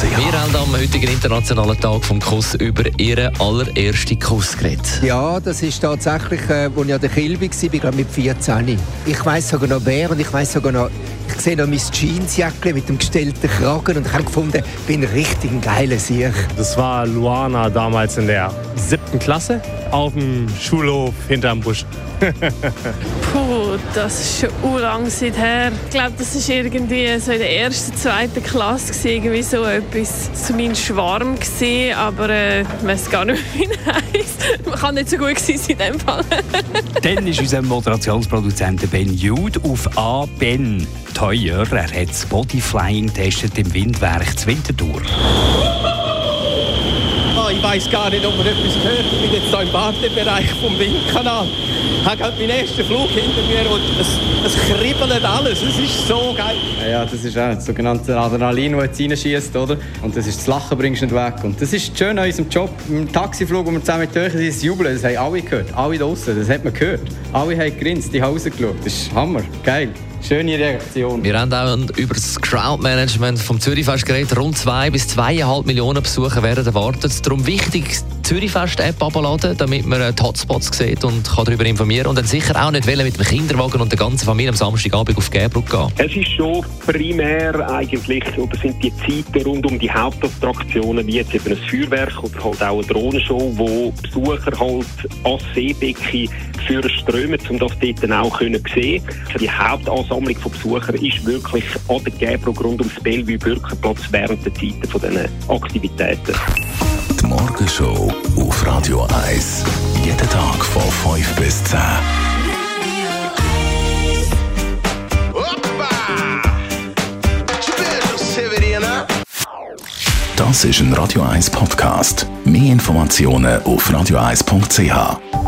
Wir haben am heutigen Internationalen Tag vom Kuss über Ihren allerersten Kuss geredet. Ja, das ist tatsächlich, äh, als ich an der Kilby war, glaube mit 14. Ich weiß sogar noch wer und ich weiß sogar noch, ich sehe noch mein Jeansjacke mit dem gestellten Kragen und ich habe gefunden, ich bin richtig ein geiler Sieg. Das war Luana damals in der siebten Klasse auf dem Schulhof hinterm Busch. Puh, das ist schon urlang her. Ich glaube, das war irgendwie so in der ersten, zweiten Klasse gewesen, irgendwie so etwas zu meinem Schwarm gewesen, aber äh, ich weiß gar nicht, wie er heisst. Man kann nicht so gut sein in dem Fall. Dann ist unser Moderationsproduzent Ben Jude auf A. Ben teuer. Er hat das Bodyflying testet im Windwerk zu Winterthur. Ich weiß gar nicht, ob man etwas gehört. Ich bin jetzt hier im Wartebereich vom Windkanal. Ich habe gerade meinen ersten Flug hinter mir und es, es kribbelt alles. Es ist so geil. Ja, das ist auch das sogenannte Adrenalin, das jetzt reinschießt, oder? Und das ist das Lachen bringst du nicht weg. Und das ist schön an unserem Job. Im Taxiflug, wo wir zusammen mit euch sind, das Jubeln, das haben alle gehört. Alle draußen, das hat man gehört. Alle haben gegrinst, die haben rausgeschaut. Das ist Hammer, geil. Schöne Reaktion. Wir haben auch über das Crowdmanagement vom Zürichfest geredet. Rund 2 bis 2,5 Millionen Besucher werden erwartet. Darum wichtig, die Zürichfest-App abladen, damit man die Hotspots sieht und kann darüber informieren Und dann sicher auch nicht wollen mit dem Kinderwagen und der ganzen Familie am Samstagabend auf Gäbrück gehen. Es ist schon primär eigentlich, oder sind die Zeiten rund um die Hauptattraktionen, wie jetzt eben ein Feuerwerk oder halt auch eine Drohnenshow, wo Besucher halt ans Seebecken für strömen, um das dort dann auch können sehen Die Hauptansammlung von Besuchern ist wirklich an der Gäbrück rund ums Bellevue Bürgerplatz während der Zeiten von diesen Aktivitäten. Die Morgenshow auf Radio 1. Jeden Tag von 5 bis 10. Das ist ein Radio 1 Podcast. Mehr Informationen auf radio1.ch.